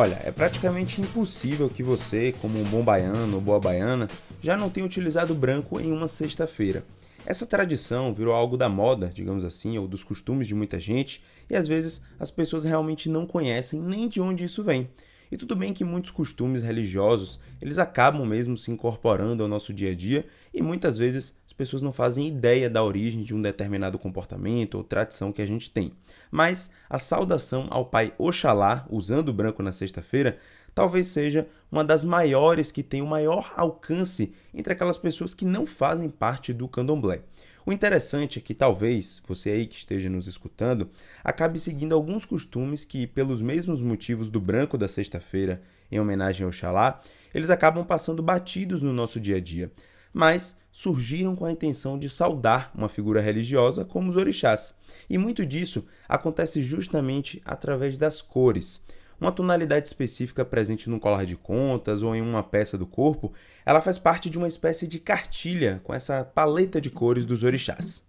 Olha, é praticamente impossível que você, como um bom baiano ou boa baiana, já não tenha utilizado branco em uma sexta-feira. Essa tradição virou algo da moda, digamos assim, ou dos costumes de muita gente, e às vezes as pessoas realmente não conhecem nem de onde isso vem. E tudo bem que muitos costumes religiosos, eles acabam mesmo se incorporando ao nosso dia a dia e muitas vezes pessoas não fazem ideia da origem de um determinado comportamento ou tradição que a gente tem. Mas a saudação ao pai Oxalá, usando o branco na sexta-feira, talvez seja uma das maiores que tem o maior alcance entre aquelas pessoas que não fazem parte do candomblé. O interessante é que talvez você aí que esteja nos escutando acabe seguindo alguns costumes que, pelos mesmos motivos do branco da sexta-feira, em homenagem ao Xalá, eles acabam passando batidos no nosso dia a dia, mas surgiram com a intenção de saudar uma figura religiosa como os orixás. E muito disso acontece justamente através das cores. Uma tonalidade específica presente num colar de contas ou em uma peça do corpo, ela faz parte de uma espécie de cartilha com essa paleta de cores dos orixás.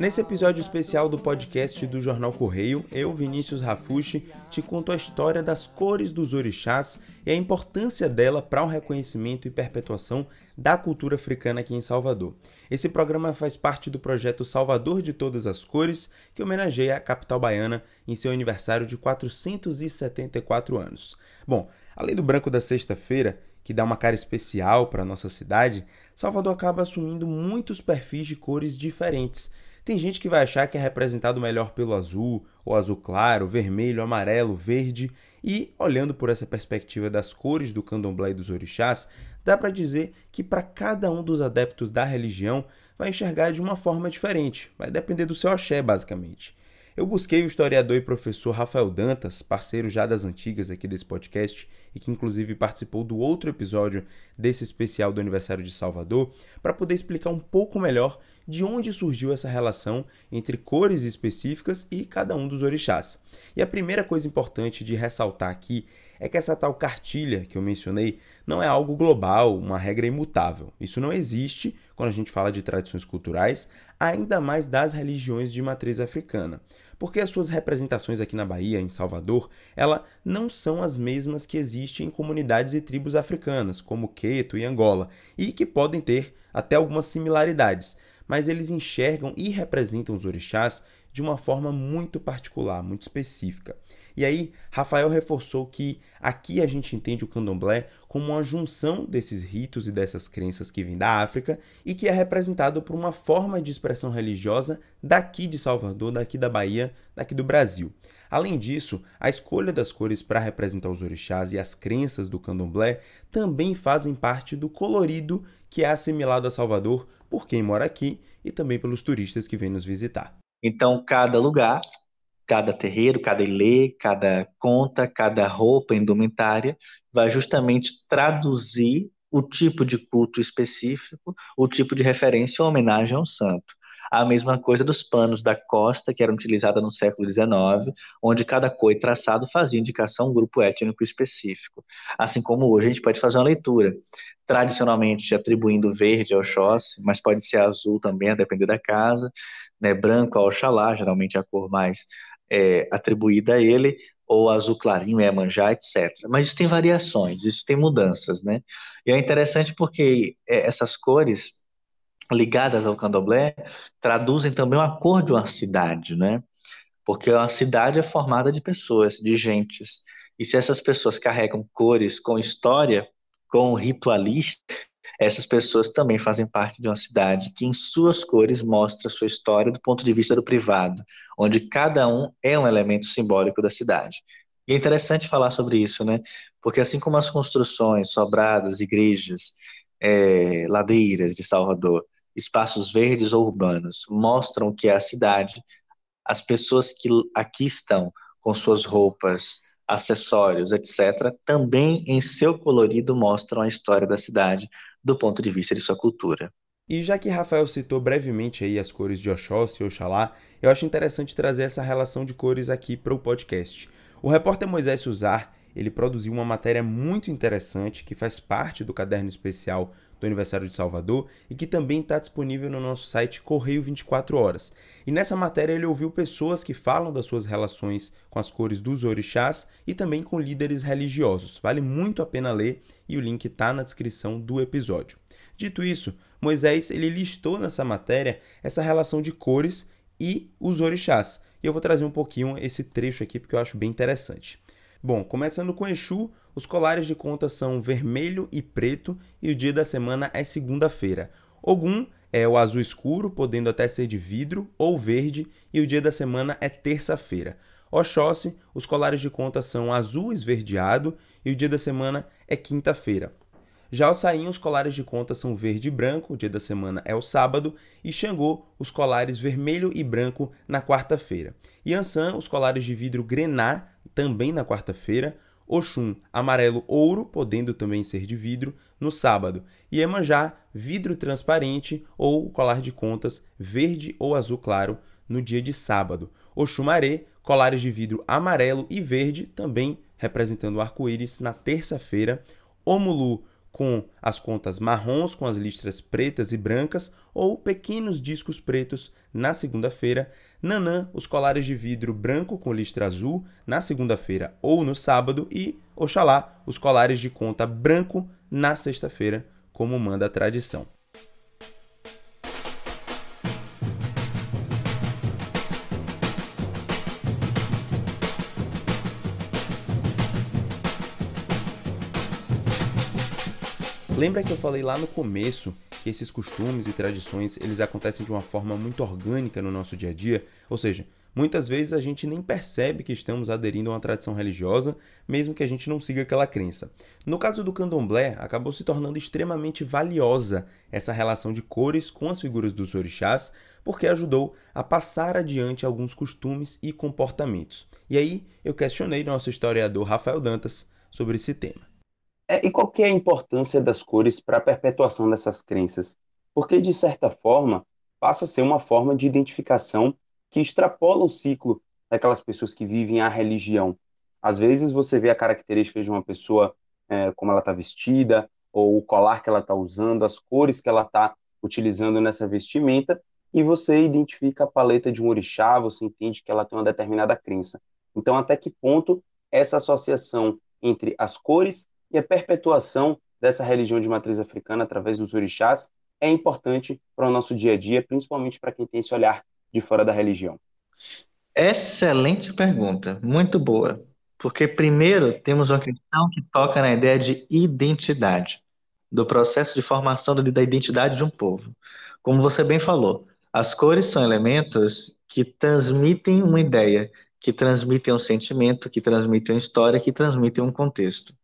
Nesse episódio especial do podcast do Jornal Correio, eu, Vinícius Rafushi, te conto a história das cores dos orixás e a importância dela para o reconhecimento e perpetuação da cultura africana aqui em Salvador. Esse programa faz parte do projeto Salvador de Todas as Cores, que homenageia a capital baiana em seu aniversário de 474 anos. Bom, além do branco da sexta-feira, que dá uma cara especial para a nossa cidade, Salvador acaba assumindo muitos perfis de cores diferentes tem gente que vai achar que é representado melhor pelo azul, ou azul claro, vermelho, amarelo, verde, e olhando por essa perspectiva das cores do candomblé e dos orixás, dá para dizer que para cada um dos adeptos da religião vai enxergar de uma forma diferente, vai depender do seu axé, basicamente. Eu busquei o historiador e professor Rafael Dantas, parceiro já das antigas aqui desse podcast, e que inclusive participou do outro episódio desse especial do aniversário de Salvador, para poder explicar um pouco melhor de onde surgiu essa relação entre cores específicas e cada um dos orixás. E a primeira coisa importante de ressaltar aqui é que essa tal cartilha que eu mencionei não é algo global, uma regra imutável. Isso não existe quando a gente fala de tradições culturais, ainda mais das religiões de matriz africana, porque as suas representações aqui na Bahia, em Salvador, ela não são as mesmas que existem em comunidades e tribos africanas, como Queto e Angola, e que podem ter até algumas similaridades, mas eles enxergam e representam os orixás de uma forma muito particular, muito específica. E aí, Rafael reforçou que aqui a gente entende o candomblé como uma junção desses ritos e dessas crenças que vêm da África e que é representado por uma forma de expressão religiosa daqui de Salvador, daqui da Bahia, daqui do Brasil. Além disso, a escolha das cores para representar os orixás e as crenças do candomblé também fazem parte do colorido que é assimilado a Salvador por quem mora aqui e também pelos turistas que vêm nos visitar. Então, cada lugar, cada terreiro, cada ilê, cada conta, cada roupa indumentária vai justamente traduzir o tipo de culto específico, o tipo de referência ou homenagem ao santo. A mesma coisa dos panos da costa, que eram utilizados no século XIX, onde cada cor e traçado fazia indicação a um grupo étnico específico. Assim como hoje a gente pode fazer uma leitura, tradicionalmente atribuindo verde ao Oxóssi, mas pode ser azul também, a depender da casa, né, branco ao Oxalá, geralmente a cor mais é, atribuída a ele, ou azul clarinho, é manjá, etc. Mas isso tem variações, isso tem mudanças, né? E é interessante porque é, essas cores ligadas ao candomblé traduzem também uma cor de uma cidade, né? Porque uma cidade é formada de pessoas, de gentes. E se essas pessoas carregam cores com história, com ritualista, essas pessoas também fazem parte de uma cidade que, em suas cores, mostra sua história do ponto de vista do privado, onde cada um é um elemento simbólico da cidade. E é interessante falar sobre isso, né? Porque assim como as construções, sobrados, igrejas, é, ladeiras de Salvador, espaços verdes ou urbanos, mostram que a cidade, as pessoas que aqui estão com suas roupas, acessórios, etc., também em seu colorido mostram a história da cidade do ponto de vista de sua cultura. E já que Rafael citou brevemente aí as cores de Oxóssi e Oxalá, eu acho interessante trazer essa relação de cores aqui para o podcast. O repórter Moisés Suzar, ele produziu uma matéria muito interessante que faz parte do caderno especial do aniversário de Salvador e que também está disponível no nosso site Correio 24 Horas. E nessa matéria ele ouviu pessoas que falam das suas relações com as cores dos orixás e também com líderes religiosos. Vale muito a pena ler e o link está na descrição do episódio. Dito isso, Moisés ele listou nessa matéria essa relação de cores e os orixás. E eu vou trazer um pouquinho esse trecho aqui porque eu acho bem interessante. Bom, começando com Exu, os colares de conta são vermelho e preto e o dia da semana é segunda-feira. Ogum é o azul escuro, podendo até ser de vidro ou verde, e o dia da semana é terça-feira. Oxóssi, os colares de conta são azul esverdeado e o dia da semana é quinta-feira. Já o Saim, os colares de conta são verde e branco, o dia da semana é o sábado, e Xangô, os colares vermelho e branco na quarta-feira. Yansan, os colares de vidro grená, também na quarta-feira. Oxum, amarelo ouro, podendo também ser de vidro, no sábado. E Emanjá, vidro transparente ou colar de contas verde ou azul claro, no dia de sábado. Oxumaré, colares de vidro amarelo e verde, também representando o arco-íris, na terça-feira. Omulu, com as contas marrons com as listras pretas e brancas ou pequenos discos pretos na segunda-feira. Nanã, os colares de vidro branco com listra azul na segunda-feira ou no sábado e Oxalá, os colares de conta branco na sexta-feira, como manda a tradição. Lembra que eu falei lá no começo que esses costumes e tradições eles acontecem de uma forma muito orgânica no nosso dia a dia? Ou seja, muitas vezes a gente nem percebe que estamos aderindo a uma tradição religiosa, mesmo que a gente não siga aquela crença. No caso do candomblé, acabou se tornando extremamente valiosa essa relação de cores com as figuras dos orixás, porque ajudou a passar adiante alguns costumes e comportamentos. E aí eu questionei nosso historiador Rafael Dantas sobre esse tema. É, e qual é a importância das cores para a perpetuação dessas crenças? Porque, de certa forma, passa a ser uma forma de identificação que extrapola o ciclo daquelas pessoas que vivem a religião. Às vezes você vê a característica de uma pessoa, é, como ela está vestida, ou o colar que ela está usando, as cores que ela está utilizando nessa vestimenta, e você identifica a paleta de um orixá, você entende que ela tem uma determinada crença. Então, até que ponto essa associação entre as cores e a perpetuação dessa religião de matriz africana através dos orixás é importante para o nosso dia a dia, principalmente para quem tem esse olhar de fora da religião? Excelente pergunta, muito boa. Porque, primeiro, temos uma questão que toca na ideia de identidade, do processo de formação da identidade de um povo. Como você bem falou, as cores são elementos que transmitem uma ideia, que transmitem um sentimento, que transmitem uma história, que transmitem um contexto.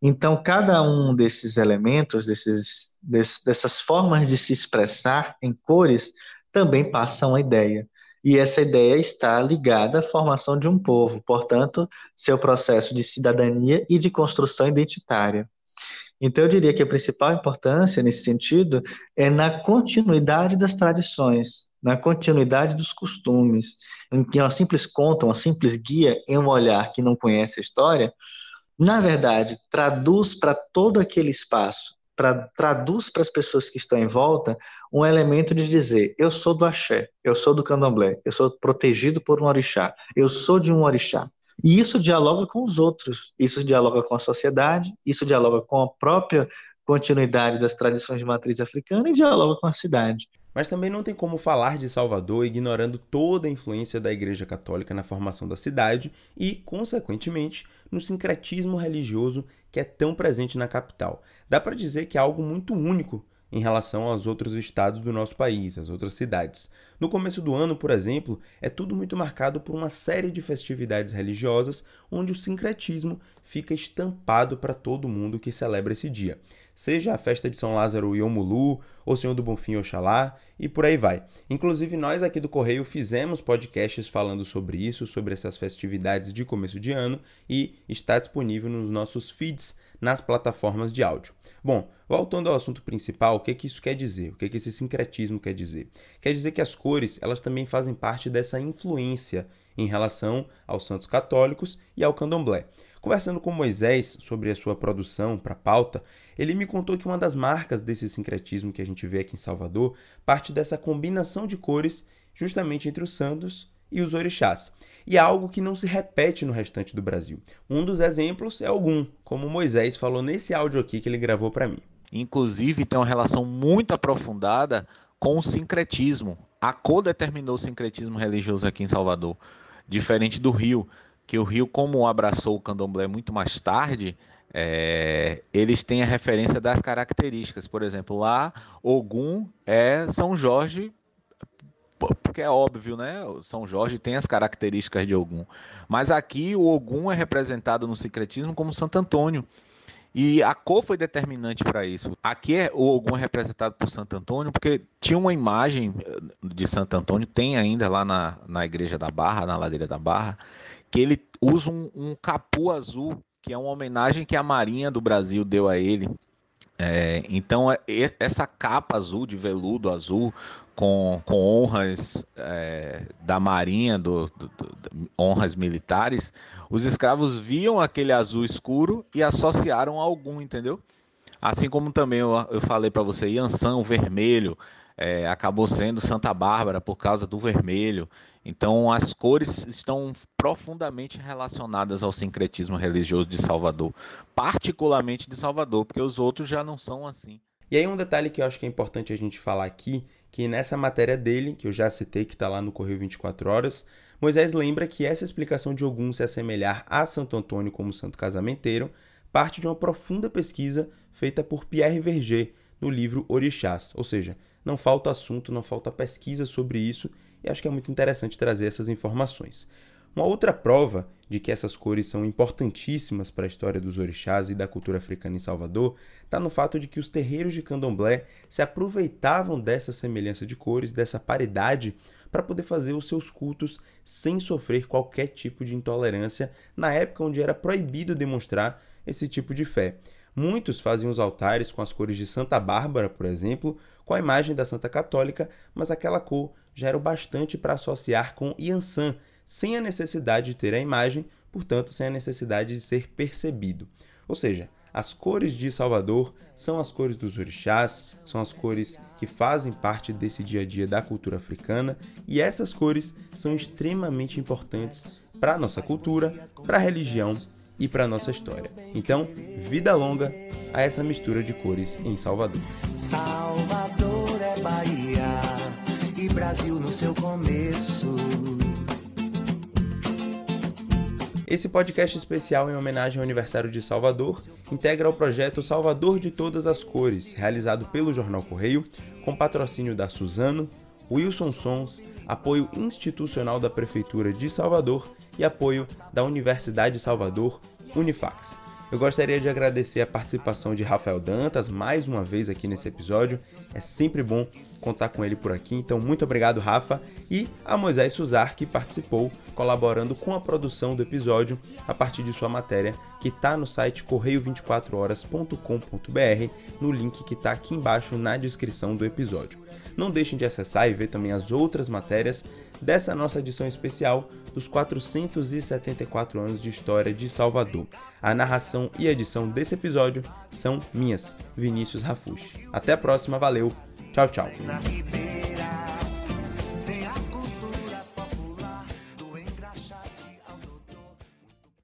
Então, cada um desses elementos, desses, dessas formas de se expressar em cores, também passa uma ideia. E essa ideia está ligada à formação de um povo, portanto, seu processo de cidadania e de construção identitária. Então, eu diria que a principal importância nesse sentido é na continuidade das tradições, na continuidade dos costumes, em que uma simples conta, uma simples guia em um olhar que não conhece a história, na verdade, traduz para todo aquele espaço, pra, traduz para as pessoas que estão em volta um elemento de dizer: eu sou do axé, eu sou do candomblé, eu sou protegido por um orixá, eu sou de um orixá. E isso dialoga com os outros, isso dialoga com a sociedade, isso dialoga com a própria continuidade das tradições de matriz africana e dialoga com a cidade. Mas também não tem como falar de Salvador ignorando toda a influência da Igreja Católica na formação da cidade e, consequentemente, no sincretismo religioso que é tão presente na capital. Dá para dizer que é algo muito único em relação aos outros estados do nosso país, as outras cidades. No começo do ano, por exemplo, é tudo muito marcado por uma série de festividades religiosas onde o sincretismo fica estampado para todo mundo que celebra esse dia seja a festa de São Lázaro Yomulu, ou Senhor do Bonfim Oxalá, e por aí vai. Inclusive, nós aqui do Correio fizemos podcasts falando sobre isso, sobre essas festividades de começo de ano, e está disponível nos nossos feeds nas plataformas de áudio. Bom, voltando ao assunto principal, o que, que isso quer dizer? O que, que esse sincretismo quer dizer? Quer dizer que as cores elas também fazem parte dessa influência em relação aos santos católicos e ao candomblé. Conversando com Moisés sobre a sua produção para pauta, Ele me contou que uma das marcas desse sincretismo que a gente vê aqui em Salvador parte dessa combinação de cores justamente entre os santos e os orixás. E é algo que não se repete no restante do Brasil. Um dos exemplos é Ogum, como Moisés falou nesse áudio aqui que ele gravou para mim. Inclusive tem uma relação muito aprofundada com o sincretismo. A cor determinou o sincretismo religioso aqui em Salvador, diferente do Rio, que o Rio, como abraçou o candomblé muito mais tarde, é, eles têm a referência das características. Por exemplo, lá, Ogum é São Jorge, porque é óbvio, né? São Jorge tem as características de Ogum. Mas aqui o Ogum é representado no secretismo como Santo Antônio. E a cor foi determinante para isso. Aqui é, o Ogum é representado por Santo Antônio, porque tinha uma imagem eh, de Santo Antônio, tem ainda lá na, na igreja da Barra, na ladeira da Barra, que ele usa um, um capu azul que é uma homenagem que a Marinha do Brasil deu a ele. É, então, é, essa capa azul, de veludo azul, com, com honras é, da Marinha, do, do, do, honras militares, os escravos viam aquele azul escuro e associaram a algum, entendeu? Assim como também eu, eu falei para você, Yansan, o vermelho, é, acabou sendo Santa Bárbara por causa do vermelho. Então, as cores estão profundamente relacionadas ao sincretismo religioso de Salvador, particularmente de Salvador, porque os outros já não são assim. E aí, um detalhe que eu acho que é importante a gente falar aqui, que nessa matéria dele, que eu já citei, que está lá no Correio 24 Horas, Moisés lembra que essa explicação de Ogum se assemelhar a Santo Antônio como santo casamenteiro parte de uma profunda pesquisa feita por Pierre Verger no livro Orixás, ou seja, não falta assunto, não falta pesquisa sobre isso e acho que é muito interessante trazer essas informações. Uma outra prova de que essas cores são importantíssimas para a história dos orixás e da cultura africana em Salvador está no fato de que os terreiros de candomblé se aproveitavam dessa semelhança de cores, dessa paridade, para poder fazer os seus cultos sem sofrer qualquer tipo de intolerância na época onde era proibido demonstrar esse tipo de fé. Muitos faziam os altares com as cores de Santa Bárbara, por exemplo, com a imagem da Santa Católica, mas aquela cor já era o bastante para associar com Yansan, sem a necessidade de ter a imagem, portanto, sem a necessidade de ser percebido. Ou seja, as cores de Salvador são as cores dos orixás, são as cores que fazem parte desse dia a dia da cultura africana, e essas cores são extremamente importantes para a nossa cultura, para a religião e para a nossa história. Então, vida longa a essa mistura de cores em Salvador. Brasil no seu começo. Esse podcast especial em homenagem ao aniversário de Salvador integra o projeto Salvador de Todas as Cores, realizado pelo Jornal Correio, com patrocínio da Suzano, Wilson Sons, apoio institucional da Prefeitura de Salvador e apoio da Universidade de Salvador, Unifax. Eu gostaria de agradecer a participação de Rafael Dantas mais uma vez aqui nesse episódio. É sempre bom contar com ele por aqui, então muito obrigado, Rafa, e a Moisés Suzar que participou, colaborando com a produção do episódio a partir de sua matéria que está no site correio24horas.com.br, no link que está aqui embaixo na descrição do episódio. Não deixem de acessar e ver também as outras matérias dessa nossa edição especial dos 474 anos de história de Salvador. A narração e edição desse episódio são minhas, Vinícius Rafushi. Até a próxima, valeu, tchau, tchau.